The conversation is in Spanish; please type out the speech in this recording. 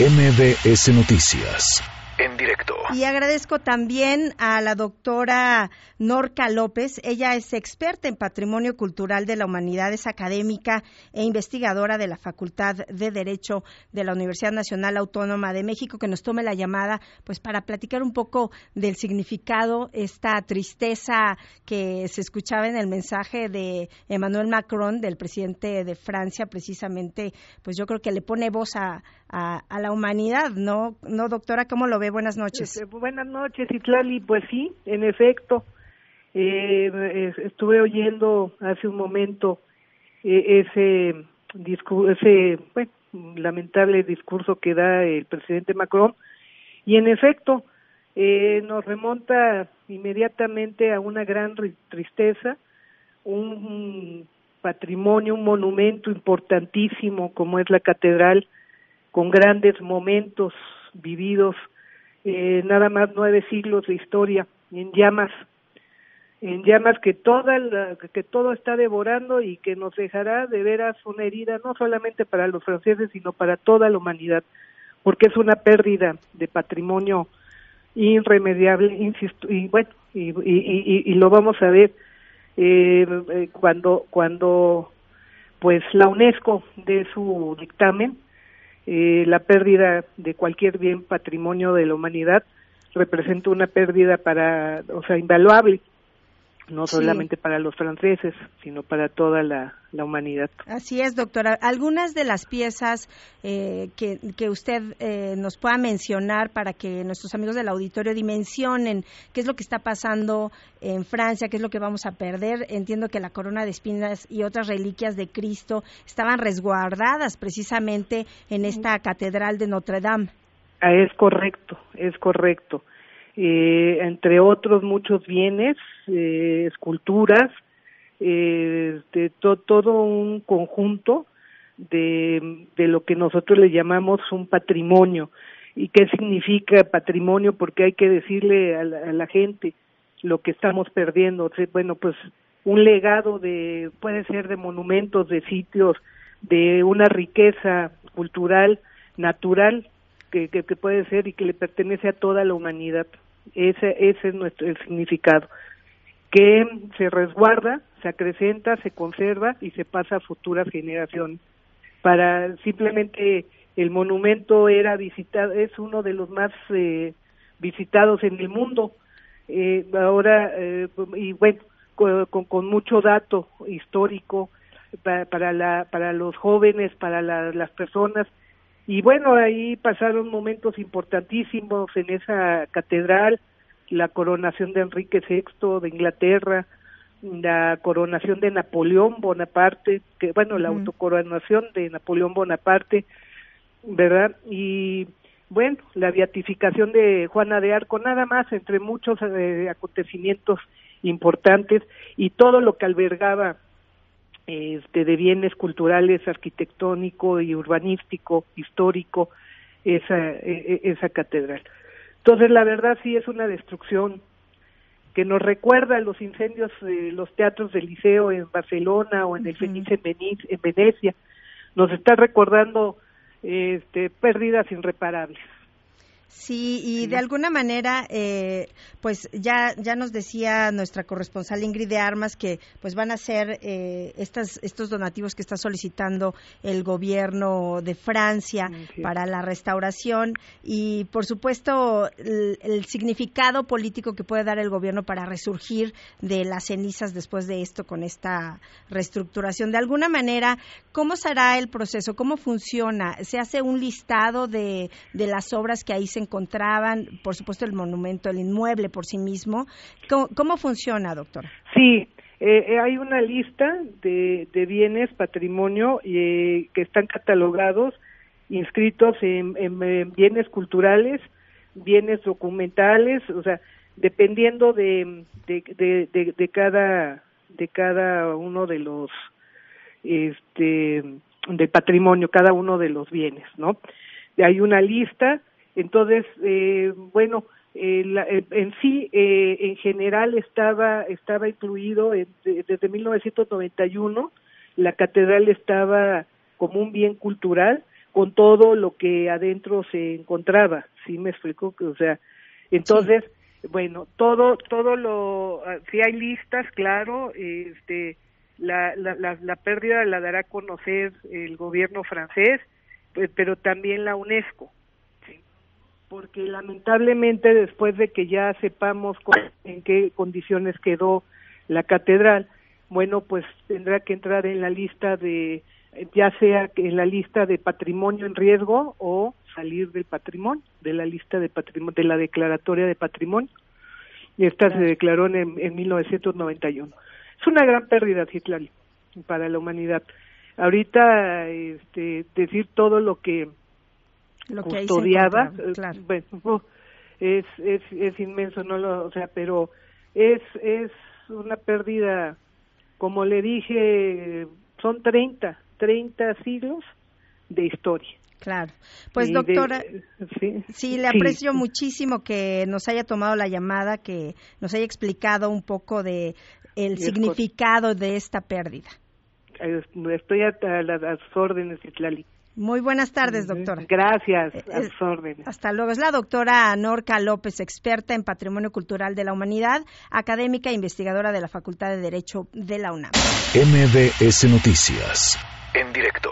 MBS Noticias en directo. Y agradezco también a la doctora Norca López. Ella es experta en patrimonio cultural de la humanidad, es académica e investigadora de la Facultad de Derecho de la Universidad Nacional Autónoma de México, que nos tome la llamada pues para platicar un poco del significado, esta tristeza que se escuchaba en el mensaje de Emmanuel Macron, del presidente de Francia, precisamente, pues yo creo que le pone voz a, a, la humanidad, ¿no? ¿No, doctora? ¿Cómo lo ve? Buenas noches. Este, buenas noches, Itlali. Pues sí, en efecto. Eh, estuve oyendo hace un momento eh, ese ese bueno, lamentable discurso que da el presidente Macron y en efecto eh, nos remonta inmediatamente a una gran tristeza, un patrimonio, un monumento importantísimo como es la catedral con grandes momentos vividos, eh, nada más nueve siglos de historia, en llamas, en llamas que toda que todo está devorando y que nos dejará de veras una herida no solamente para los franceses sino para toda la humanidad, porque es una pérdida de patrimonio irremediable, insisto, y bueno, y, y, y, lo vamos a ver eh, eh, cuando cuando pues la UNESCO de su dictamen eh, la pérdida de cualquier bien patrimonio de la humanidad representa una pérdida para, o sea, invaluable no solamente para los franceses, sino para toda la, humanidad. Así es, doctora. Algunas de las piezas eh, que, que, usted eh, nos pueda mencionar para que nuestros amigos del auditorio dimensionen qué es lo que está pasando en Francia, qué es lo que vamos a perder. Entiendo que la corona de espinas y otras reliquias de Cristo estaban resguardadas precisamente en esta catedral de Notre Dame. Ah, es correcto, es correcto eh, entre otros muchos bienes, eh, esculturas, eh, todo un conjunto de, de lo que nosotros le llamamos un patrimonio. ¿Y qué significa patrimonio? Porque hay que decirle a la, gente lo que estamos perdiendo. bueno, pues un legado de, puede ser de monumentos, de sitios, de una riqueza cultural, natural, que, que, puede ser y que le pertenece a toda la humanidad. Ese, ese es nuestro el significado que se resguarda, se acrecenta, se conserva y se pasa a futuras generaciones. Para simplemente el monumento era visitado, es uno de los más eh, visitados en el mundo. Eh, ahora, eh, y bueno, con, con, mucho dato histórico para, para, la, para los jóvenes, para las personas y bueno, ahí pasaron momentos importantísimos en esa catedral, la coronación de Enrique VI de Inglaterra, la coronación de Napoleón Bonaparte, que bueno, la autocoronación de Napoleón Bonaparte, ¿verdad? Y bueno, la beatificación de Juana de Arco, nada más, entre muchos eh, acontecimientos importantes y todo lo que albergaba este, de bienes culturales, arquitectónico y urbanístico, histórico, esa, e, e, esa catedral. Entonces, la verdad sí es una destrucción que nos recuerda a los incendios de los teatros del liceo en Barcelona o en el Fenice en Venecia. Nos está recordando este, pérdidas irreparables. Sí, y de alguna manera, eh, pues ya ya nos decía nuestra corresponsal Ingrid de Armas que pues van a ser eh, estas, estos donativos que está solicitando el gobierno de Francia para la restauración y por supuesto el, significado político que puede dar el gobierno para resurgir de las cenizas después de esto con esta reestructuración. De alguna manera, ¿cómo será el proceso? ¿Cómo funciona? ¿Se hace un listado de, de las obras que ahí se encontraban, por supuesto el monumento, el inmueble por sí mismo. ¿Cómo, funciona, doctora? Sí, eh, eh, hay una lista de, bienes, patrimonio, eh, que están catalogados, inscritos en, bienes culturales, bienes documentales, o sea, dependiendo de, de, de, cada de cada uno de los este del patrimonio, cada uno de los bienes, ¿no? Hay una lista entonces, eh, bueno, eh, eh, en sí, eh, en general estaba estaba incluido desde 1991 la catedral estaba como un bien cultural, con todo lo que adentro se encontraba, ¿sí me explico? O sea, entonces, bueno, todo, todo lo, ah, si hay listas, claro, este, la, la, la, pérdida la dará a conocer el gobierno francés, pero también la UNESCO, porque lamentablemente después de que ya sepamos en qué condiciones quedó la catedral, bueno, pues tendrá que entrar en la lista de, ya sea en la lista de patrimonio en riesgo o salir del patrimonio, de la lista de patrimonio, de la declaratoria de patrimonio. Y esta se declaró en, en 1991. Es una gran pérdida, Citlali, para la humanidad. Ahorita, este, decir todo lo que, lo que custodiaba, eh, bueno, es, es, es inmenso, no lo, o sea, pero es, es una pérdida, como le dije, son 30, 30 siglos de historia. Claro. Pues doctora, sí, le aprecio muchísimo que nos haya tomado la llamada, que nos haya explicado un poco de el significado de esta pérdida. Estoy a, las órdenes, Islali. Muy buenas tardes, doctora. Gracias, a eh, sus órdenes. Hasta luego. Es la doctora Norca López, experta en Patrimonio Cultural de la Humanidad, académica e investigadora de la Facultad de Derecho de la UNAM. MBS Noticias, en directo.